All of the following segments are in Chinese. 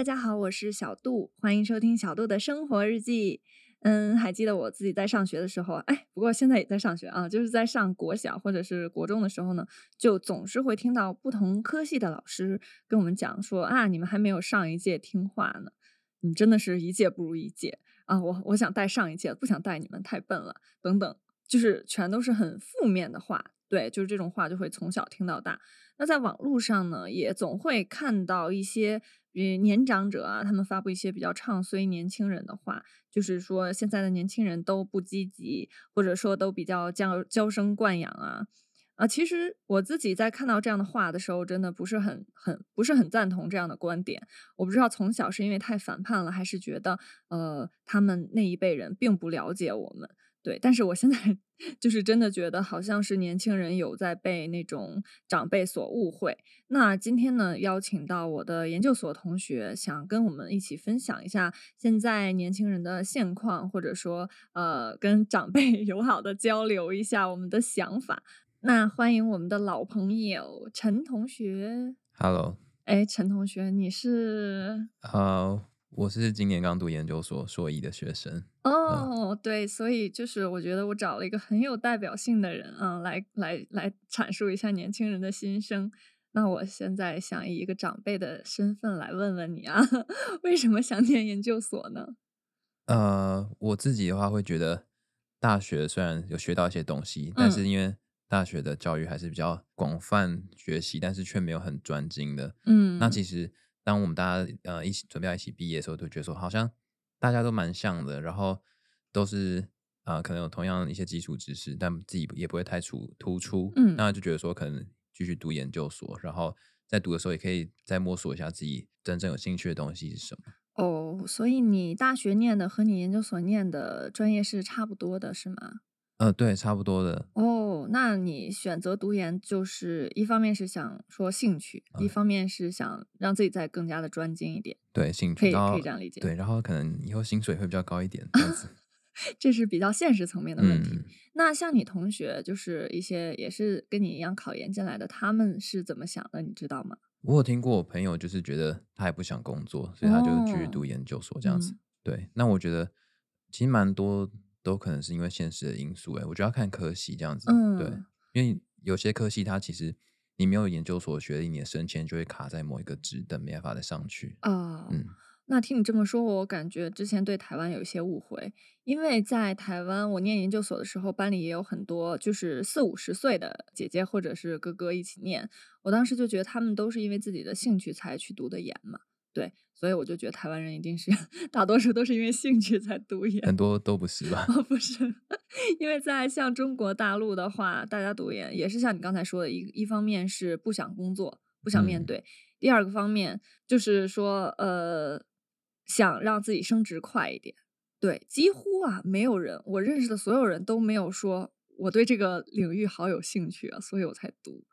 大家好，我是小杜，欢迎收听小杜的生活日记。嗯，还记得我自己在上学的时候，哎，不过现在也在上学啊，就是在上国小或者是国中的时候呢，就总是会听到不同科系的老师跟我们讲说啊，你们还没有上一届听话呢，你真的是一届不如一届啊，我我想带上一届，不想带你们太笨了，等等，就是全都是很负面的话。对，就是这种话就会从小听到大。那在网络上呢，也总会看到一些，比如年长者啊，他们发布一些比较唱衰年轻人的话，就是说现在的年轻人都不积极，或者说都比较娇娇生惯养啊。啊，其实我自己在看到这样的话的时候，真的不是很很不是很赞同这样的观点。我不知道从小是因为太反叛了，还是觉得呃他们那一辈人并不了解我们。对，但是我现在 就是真的觉得，好像是年轻人有在被那种长辈所误会。那今天呢，邀请到我的研究所同学，想跟我们一起分享一下现在年轻人的现况，或者说，呃，跟长辈 友好的交流一下我们的想法。那欢迎我们的老朋友陈同学。Hello，哎，陈同学，你是？好。我是今年刚读研究所硕一的学生哦，对，所以就是我觉得我找了一个很有代表性的人啊，来来来阐述一下年轻人的心声。那我现在想以一个长辈的身份来问问你啊，为什么想念研究所呢？呃，我自己的话会觉得，大学虽然有学到一些东西，但是因为大学的教育还是比较广泛学习，但是却没有很专精的。嗯，那其实。当我们大家呃一起准备要一起毕业的时候，都觉得说好像大家都蛮像的，然后都是啊可能有同样一些基础知识，但自己也不会太出突出，嗯，那就觉得说可能继续读研究所，然后在读的时候也可以再摸索一下自己真正有兴趣的东西是什么。哦，所以你大学念的和你研究所念的专业是差不多的，是吗？呃，对，差不多的。哦，那你选择读研，就是一方面是想说兴趣，一方面是想让自己再更加的专精一点。对，兴趣可以可以这样理解。对，然后可能以后薪水会比较高一点，这样子。这是比较现实层面的问题。那像你同学，就是一些也是跟你一样考研进来的，他们是怎么想的？你知道吗？我有听过我朋友就是觉得他也不想工作，所以他就去读研究所这样子。对，那我觉得其实蛮多。都可能是因为现实的因素，哎，我觉得要看科系这样子，嗯对，因为有些科系它其实你没有研究所学历，你的升迁就会卡在某一个职等，没办法再上去啊。嗯，那听你这么说，我感觉之前对台湾有一些误会，因为在台湾我念研究所的时候，班里也有很多就是四五十岁的姐姐或者是哥哥一起念，我当时就觉得他们都是因为自己的兴趣才去读的研嘛。对，所以我就觉得台湾人一定是 大多数都是因为兴趣才读研，很多都不是吧？不是，因为在像中国大陆的话，大家读研也是像你刚才说的，一一方面是不想工作，不想面对；第二个方面就是说，呃，想让自己升职快一点。对，几乎啊，没有人我认识的所有人都没有说我对这个领域好有兴趣啊，所以我才读。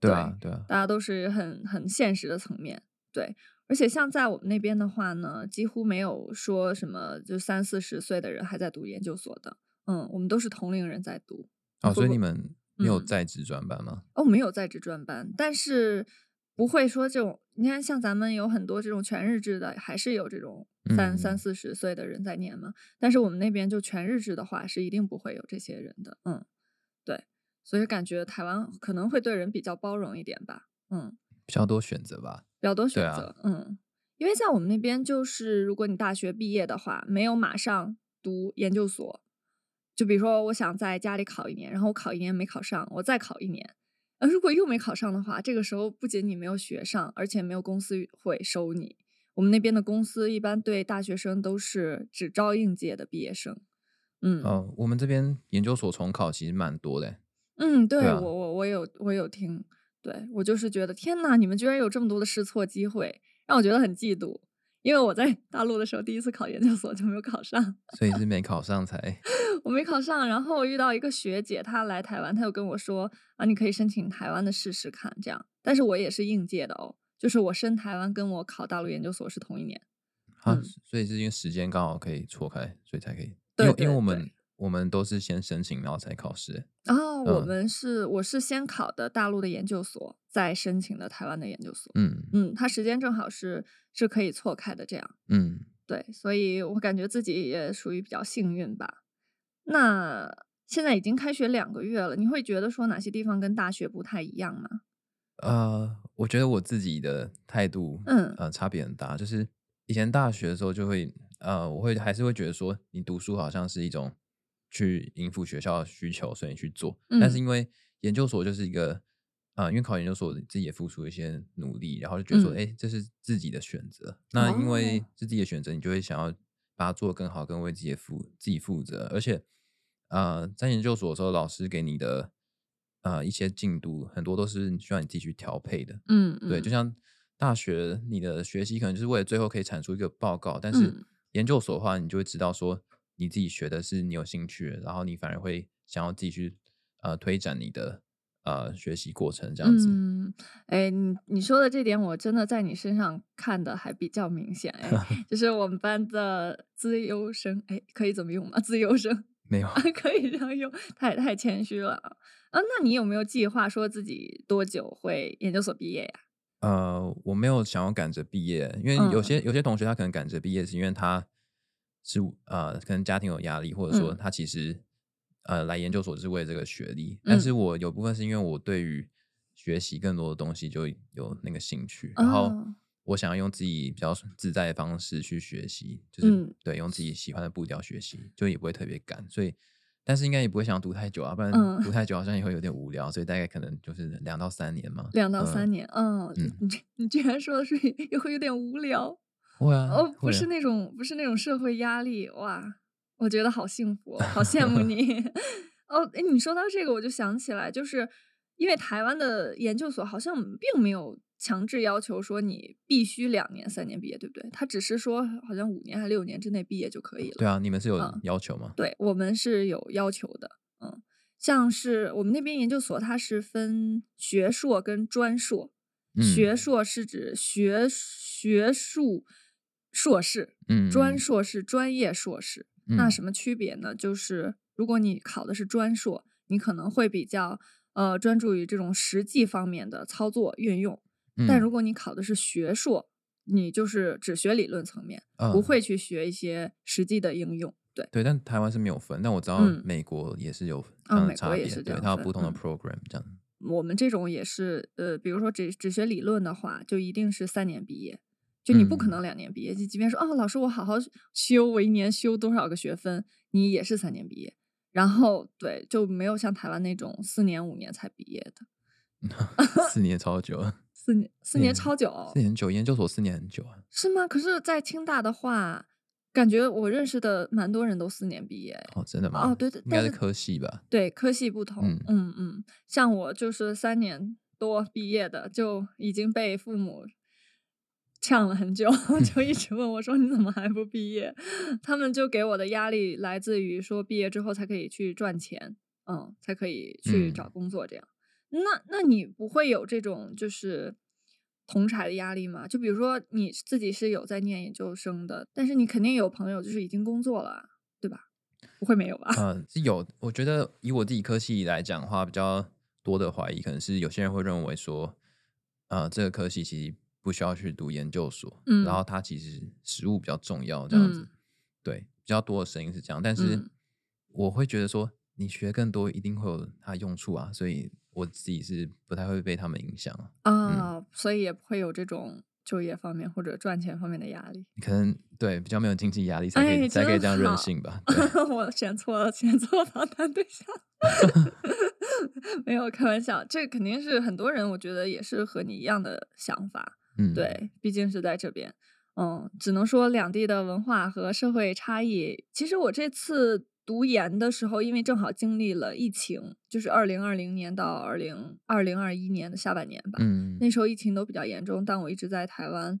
对啊，对啊，大家都是很很现实的层面，对。而且像在我们那边的话呢，几乎没有说什么就三四十岁的人还在读研究所的。嗯，我们都是同龄人在读。哦，所以你们没有在职专班吗？哦，没有在职专班，但是不会说这种。你看，像咱们有很多这种全日制的，还是有这种三三四十岁的人在念嘛。但是我们那边就全日制的话，是一定不会有这些人的。嗯，对，所以感觉台湾可能会对人比较包容一点吧。嗯，比较多选择吧。比较多选择，嗯，因为在我们那边，就是如果你大学毕业的话，没有马上读研究所，就比如说我想在家里考一年，然后我考一年没考上，我再考一年，呃，如果又没考上的话，这个时候不仅你没有学上，而且没有公司会收你。我们那边的公司一般对大学生都是只招应届的毕业生，嗯，哦，我们这边研究所重考其实蛮多的，嗯，对我我我有我有听。对我就是觉得天呐，你们居然有这么多的试错机会，让我觉得很嫉妒。因为我在大陆的时候第一次考研究所就没有考上，所以是没考上才。我没考上，然后我遇到一个学姐，她来台湾，她又跟我说啊，你可以申请台湾的试试看，这样。但是我也是应届的哦，就是我升台湾跟我考大陆研究所是同一年。啊，所以是因为时间刚好可以错开，所以才可以。对，因为我们。我们都是先申请，然后才考试。哦，我们是我是先考的大陆的研究所，再申请的台湾的研究所。嗯嗯，它时间正好是是可以错开的，这样。嗯，对，所以我感觉自己也属于比较幸运吧。那现在已经开学两个月了，你会觉得说哪些地方跟大学不太一样吗？呃，我觉得我自己的态度，嗯呃，差别很大。就是以前大学的时候，就会呃，我会还是会觉得说，你读书好像是一种。去应付学校的需求，所以去做。但是因为研究所就是一个，啊，因为考研究所自己也付出一些努力，然后就觉得说，哎，这是自己的选择。那因为是自己的选择，你就会想要把它做得更好，更为自己负自己负责。而且，啊，在研究所的时候，老师给你的啊一些进度，很多都是需要你自己去调配的。嗯，对，就像大学，你的学习可能就是为了最后可以产出一个报告，但是研究所的话，你就会知道说。你自己学的是你有兴趣，然后你反而会想要自己去呃推展你的呃学习过程这样子。嗯，哎，你你说的这点，我真的在你身上看的还比较明显。哎，就是我们班的自优生，哎，可以怎么用吗？自优生 没有，可以这样用，太太谦虚了啊。啊，那你有没有计划说自己多久会研究所毕业呀？呃，我没有想要赶着毕业，因为有些有些同学他可能赶着毕业，是因为他。是呃，可能家庭有压力，或者说他其实呃来研究所是为这个学历。但是我有部分是因为我对于学习更多的东西就有那个兴趣，然后我想要用自己比较自在的方式去学习，就是对用自己喜欢的步调学习，就也不会特别赶。所以，但是应该也不会想读太久啊，不然读太久好像也会有点无聊。所以大概可能就是两到三年嘛。两到三年，嗯，你你居然说的是 也会有点无聊。哦，不是那种，不是那种社会压力哇！我觉得好幸福，好羡慕你。哦，哎，你说到这个，我就想起来，就是因为台湾的研究所好像并没有强制要求说你必须两年、三年毕业，对不对？他只是说好像五年还六年之内毕业就可以了。对啊，你们是有要求吗？对我们是有要求的。嗯，像是我们那边研究所，它是分学硕跟专硕。学硕是指学学术。硕士，嗯，专硕是专业硕士，那什么区别呢？就是如果你考的是专硕，你可能会比较呃专注于这种实际方面的操作运用，但如果你考的是学硕，你就是只学理论层面，不会去学一些实际的应用。对对，但台湾是没有分，但我知道美国也是有啊，美国也是对，它有不同的 program 这样。我们这种也是呃，比如说只只学理论的话，就一定是三年毕业。就你不可能两年毕业，就即便说哦，老师我好好修，我一年修多少个学分，你也是三年毕业。然后对，就没有像台湾那种四年五年才毕业的。四年超久，四年四年超久，四年久，研究所四年很久啊。是吗？可是，在清大的话，感觉我认识的蛮多人都四年毕业。哦，真的吗？哦，对对，应该是科系吧？对，科系不同。嗯嗯，像我就是三年多毕业的，就已经被父母。呛了很久，就一直问我说：“你怎么还不毕业？”他们就给我的压力来自于说毕业之后才可以去赚钱，嗯，才可以去找工作这样。那那你不会有这种就是同柴的压力吗？就比如说你自己是有在念研究生的，但是你肯定有朋友就是已经工作了，对吧？不会没有吧？嗯，是有。我觉得以我自己科系来讲的话，比较多的怀疑可能是有些人会认为说，呃，这个科系其实。不需要去读研究所，嗯，然后他其实实物比较重要，这样子，对，比较多的声音是这样，但是我会觉得说，你学更多一定会有它用处啊，所以我自己是不太会被他们影响啊，所以也不会有这种就业方面或者赚钱方面的压力，可能对比较没有经济压力才可以才可以这样任性吧。我选错了，选错访谈对象，没有开玩笑，这肯定是很多人，我觉得也是和你一样的想法。嗯，对，毕竟是在这边，嗯，只能说两地的文化和社会差异。其实我这次读研的时候，因为正好经历了疫情，就是二零二零年到二零二零二一年的下半年吧，嗯，那时候疫情都比较严重，但我一直在台湾。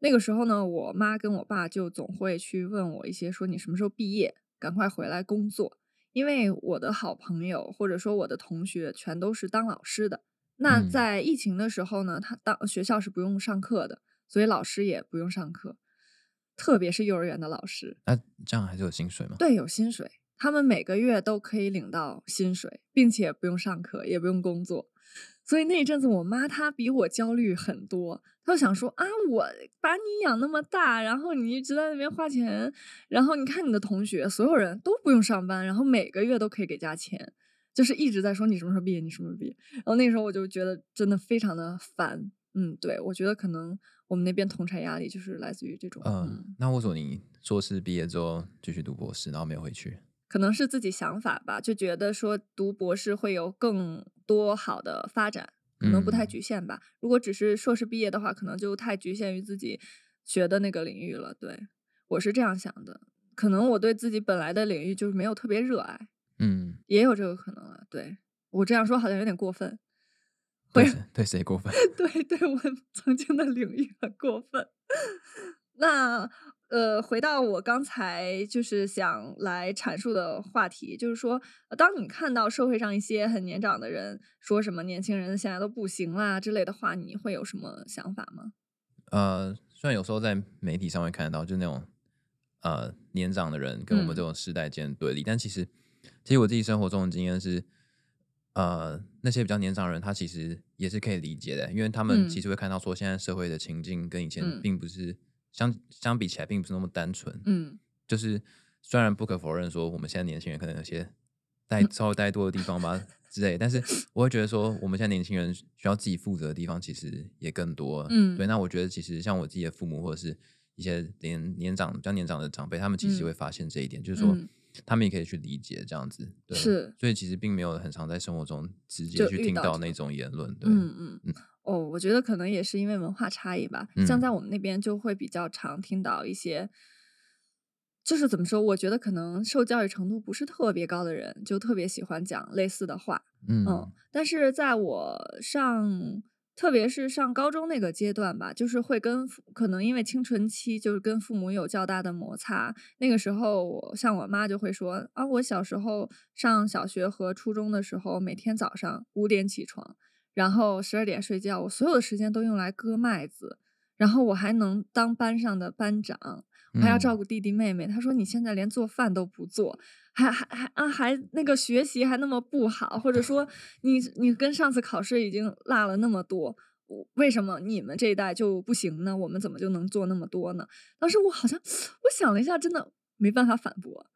那个时候呢，我妈跟我爸就总会去问我一些，说你什么时候毕业，赶快回来工作，因为我的好朋友或者说我的同学全都是当老师的。那在疫情的时候呢，他当学校是不用上课的，所以老师也不用上课，特别是幼儿园的老师。那这样还是有薪水吗？对，有薪水。他们每个月都可以领到薪水，并且不用上课，也不用工作。所以那一阵子，我妈她比我焦虑很多。她就想说啊，我把你养那么大，然后你一直在那边花钱，然后你看你的同学，所有人都不用上班，然后每个月都可以给家钱，就是一直在说你什么时候毕业，你什么时候毕业。然后那时候我就觉得真的非常的烦。嗯，对，我觉得可能我们那边同产压力就是来自于这种。嗯，那为什么你硕士毕业之后继续读博士，然后没有回去？可能是自己想法吧，就觉得说读博士会有更多好的发展，可能不太局限吧。如果只是硕士毕业的话，可能就太局限于自己学的那个领域了。对我是这样想的，可能我对自己本来的领域就是没有特别热爱。嗯，也有这个可能啊。对我这样说好像有点过分。对对谁过分？对对，我 曾经的领域很过分。那呃，回到我刚才就是想来阐述的话题，就是说，当你看到社会上一些很年长的人说什么年轻人现在都不行啦之类的话，你会有什么想法吗？呃，虽然有时候在媒体上会看得到，就那种呃年长的人跟我们这种世代间对立，但其实其实我自己生活中的经验是。呃，那些比较年长的人，他其实也是可以理解的，因为他们其实会看到说，现在社会的情境跟以前并不是相相比起来，并不是那么单纯。嗯，就是虽然不可否认说，我们现在年轻人可能有些带稍微带多的地方吧之类，但是 我会觉得说，我们现在年轻人需要自己负责的地方其实也更多。嗯，对。那我觉得其实像我自己的父母或者是一些年年长比较年长的长辈，他们其实会发现这一点，就是说。他们也可以去理解这样子，是，所以其实并没有很常在生活中直接去听到那种言论，对，嗯嗯嗯。哦，我觉得可能也是因为文化差异吧，像在我们那边就会比较常听到一些，就是怎么说？我觉得可能受教育程度不是特别高的人，就特别喜欢讲类似的话，嗯，但是在我上。特别是上高中那个阶段吧，就是会跟可能因为青春期，就是跟父母有较大的摩擦。那个时候，像我妈就会说啊，我小时候上小学和初中的时候，每天早上五点起床，然后十二点睡觉，我所有的时间都用来割麦子，然后我还能当班上的班长。还要照顾弟弟妹妹，他说你现在连做饭都不做，还还还啊还那个学习还那么不好，或者说 你你跟上次考试已经落了那么多，为什么你们这一代就不行呢？我们怎么就能做那么多呢？当时我好像 我想了一下，真的没办法反驳。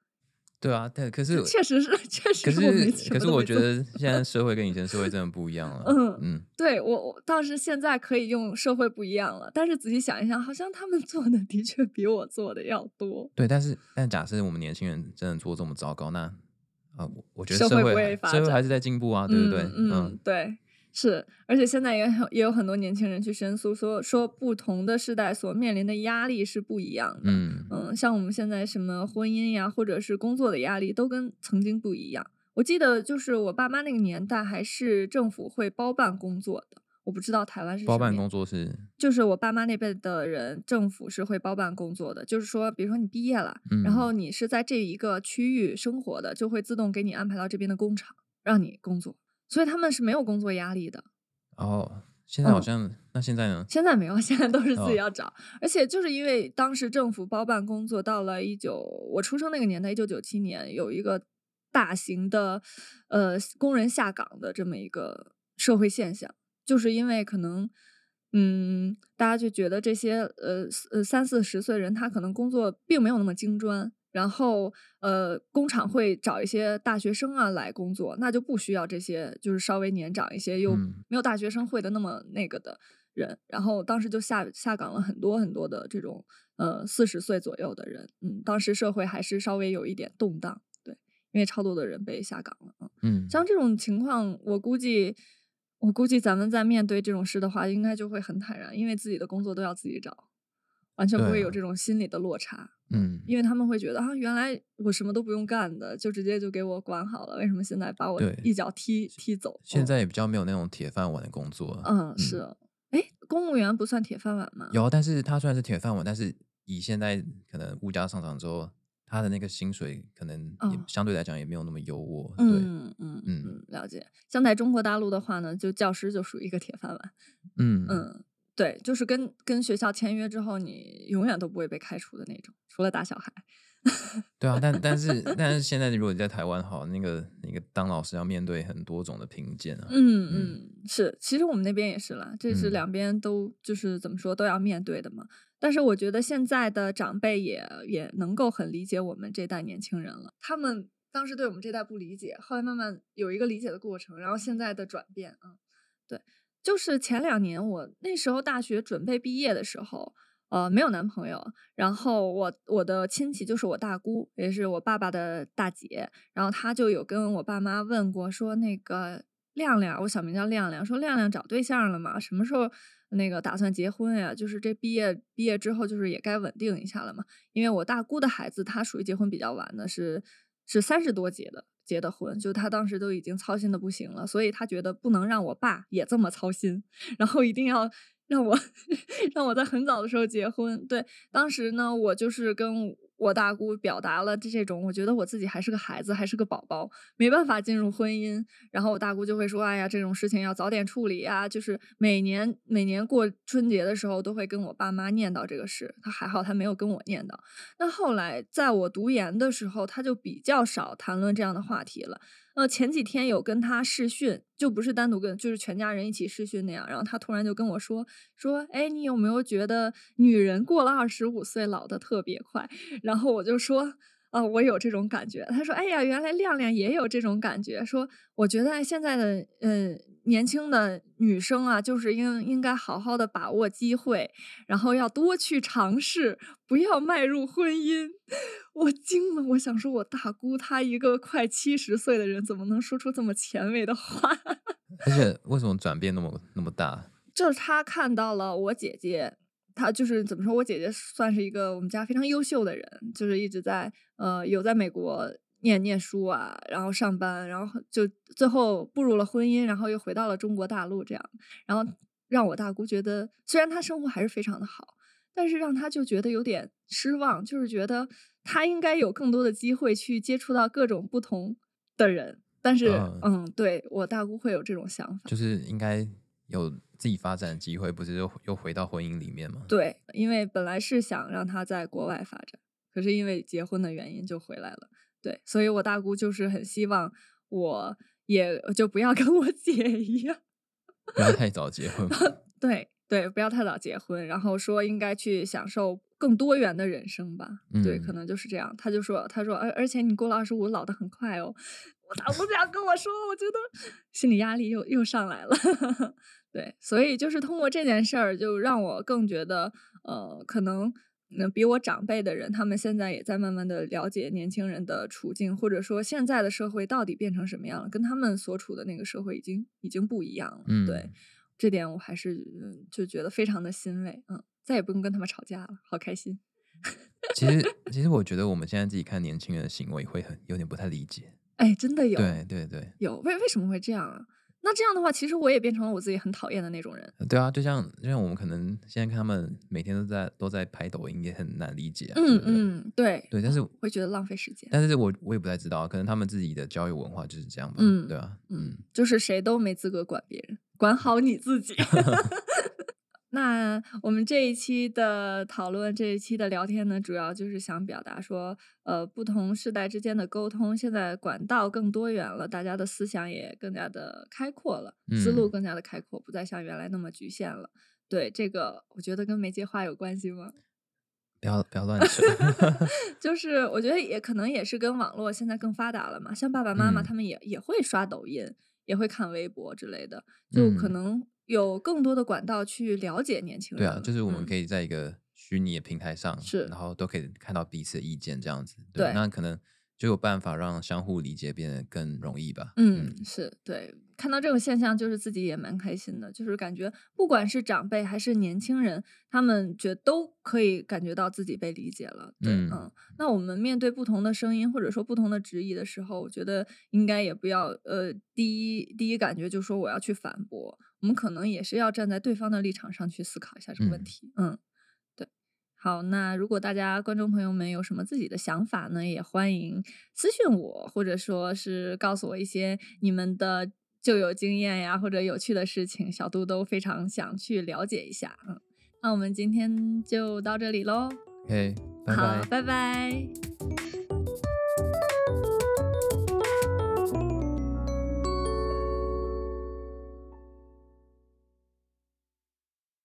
对啊，但，可是确实是，确实是。可是，可是我觉得现在 社会跟以前社会真的不一样了。嗯嗯，对我我倒是现在可以用社会不一样了，但是仔细想一想，好像他们做的的确比我做的要多。对，但是但假设我们年轻人真的做这么糟糕，那啊，我我觉得社会社会还是在进步啊，对不对？嗯，对。是，而且现在也很也有很多年轻人去申诉，说说不同的时代所面临的压力是不一样的。嗯嗯，像我们现在什么婚姻呀，或者是工作的压力，都跟曾经不一样。我记得就是我爸妈那个年代，还是政府会包办工作的。我不知道台湾是包办工作是，就是我爸妈那辈的人，政府是会包办工作的。就是说，比如说你毕业了，然后你是在这一个区域生活的，就会自动给你安排到这边的工厂，让你工作。所以他们是没有工作压力的。哦，现在好像那现在呢？现在没有，现在都是自己要找。而且就是因为当时政府包办工作，到了一九我出生那个年代，一九九七年有一个大型的呃工人下岗的这么一个社会现象，就是因为可能嗯大家就觉得这些呃呃三四十岁人他可能工作并没有那么精专。然后，呃，工厂会找一些大学生啊来工作，那就不需要这些就是稍微年长一些又没有大学生会的那么那个的人。然后当时就下下岗了很多很多的这种呃四十岁左右的人。嗯，当时社会还是稍微有一点动荡，对，因为超多的人被下岗了。嗯，像这种情况，我估计我估计咱们在面对这种事的话，应该就会很坦然，因为自己的工作都要自己找。完全不会有这种心理的落差，嗯，因为他们会觉得啊，原来我什么都不用干的，就直接就给我管好了，为什么现在把我一脚踢踢走？现在也比较没有那种铁饭碗的工作，嗯，是，哎，公务员不算铁饭碗吗？有，但是他虽然是铁饭碗，但是以现在可能物价上涨之后，他的那个薪水可能也相对来讲也没有那么优渥，对，嗯嗯嗯，了解。像在中国大陆的话呢，就教师就属于一个铁饭碗，嗯嗯。对，就是跟跟学校签约之后，你永远都不会被开除的那种，除了打小孩。对啊，但但是但是现在如果你在台湾，好，那个那个当老师要面对很多种的评鉴啊。嗯嗯，是，其实我们那边也是啦，这是两边都就是怎么说都要面对的嘛。但是我觉得现在的长辈也也能够很理解我们这代年轻人了，他们当时对我们这代不理解，后来慢慢有一个理解的过程，然后现在的转变啊，对，就是前两年我那时候大学准备毕业的时候。呃，没有男朋友，然后我我的亲戚就是我大姑，也是我爸爸的大姐，然后她就有跟我爸妈问过，说那个亮亮，我小名叫亮亮，说亮亮找对象了吗？什么时候那个打算结婚呀？就是这毕业毕业之后，就是也该稳定一下了嘛。因为我大姑的孩子，他属于结婚比较晚的，是是三十多结的结的婚，就他当时都已经操心的不行了，所以他觉得不能让我爸也这么操心，然后一定要。让我 让我在很早的时候结婚，对，当时呢，我就是跟。我大姑表达了这种，我觉得我自己还是个孩子，还是个宝宝，没办法进入婚姻。然后我大姑就会说：“哎呀，这种事情要早点处理呀。”就是每年每年过春节的时候，都会跟我爸妈念叨这个事。他还好，他没有跟我念叨。那后来在我读研的时候，他就比较少谈论这样的话题了。呃，前几天有跟他试训，就不是单独跟，就是全家人一起试训那样。然后他突然就跟我说：“说，哎，你有没有觉得女人过了二十五岁老的特别快？”然后我就说，啊，我有这种感觉。他说，哎呀，原来亮亮也有这种感觉。说，我觉得现在的嗯年轻的女生啊，就是应应该好好的把握机会，然后要多去尝试，不要迈入婚姻。我惊了，我想说，我大姑她一个快七十岁的人，怎么能说出这么前卫的话？而且为什么转变那么那么大？就是她看到了我姐姐。她就是怎么说？我姐姐算是一个我们家非常优秀的人，就是一直在呃有在美国念念书啊，然后上班，然后就最后步入了婚姻，然后又回到了中国大陆这样，然后让我大姑觉得，虽然她生活还是非常的好，但是让她就觉得有点失望，就是觉得她应该有更多的机会去接触到各种不同的人，但是嗯，对我大姑会有这种想法，就是应该有。自己发展的机会不是又又回到婚姻里面吗？对，因为本来是想让他在国外发展，可是因为结婚的原因就回来了。对，所以我大姑就是很希望我也就不要跟我 姐一样，不要太早结婚。对对，不要太早结婚，然后说应该去享受更多元的人生吧。对，可能就是这样。他就说，他说，而而且你过了二十五，老的很快哦。我大姑这样跟我说，我觉得心理压力又又上来了。对，所以就是通过这件事儿，就让我更觉得，呃，可能那比我长辈的人，他们现在也在慢慢的了解年轻人的处境，或者说现在的社会到底变成什么样了，跟他们所处的那个社会已经已经不一样了。嗯，对，这点我还是就觉得非常的欣慰。嗯，再也不用跟他们吵架了，好开心。其实，其实我觉得我们现在自己看年轻人的行为会很有点不太理解。哎，真的有，对对对，有为为什么会这样啊？那这样的话，其实我也变成了我自己很讨厌的那种人。对啊，就像就像我们可能现在看他们每天都在都在拍抖音，也很难理解。嗯嗯，对对，但是会觉得浪费时间。但是我我也不太知道，可能他们自己的交友文化就是这样吧。嗯，对啊，嗯，就是谁都没资格管别人，管好你自己。那我们这一期的讨论，这一期的聊天呢，主要就是想表达说，呃，不同世代之间的沟通，现在管道更多元了，大家的思想也更加的开阔了，思路更加的开阔，不再像原来那么局限了。对这个，我觉得跟媒介化有关系吗？不要不要乱说，就是我觉得也可能也是跟网络现在更发达了嘛，像爸爸妈妈他们也也会刷抖音，也会看微博之类的，就可能。有更多的管道去了解年轻人。对啊，就是我们可以在一个虚拟的平台上，是，然后都可以看到彼此的意见，这样子。对，那可能就有办法让相互理解变得更容易吧。嗯，是对。看到这种现象，就是自己也蛮开心的，就是感觉不管是长辈还是年轻人，他们觉都可以感觉到自己被理解了。对，嗯，那我们面对不同的声音或者说不同的质疑的时候，我觉得应该也不要呃，第一第一感觉就说我要去反驳，我们可能也是要站在对方的立场上去思考一下这个问题。嗯，对。好，那如果大家观众朋友们有什么自己的想法呢，也欢迎私信我，或者说是告诉我一些你们的。旧有经验呀，或者有趣的事情，小杜都非常想去了解一下。嗯，那我们今天就到这里喽。OK，好，拜拜。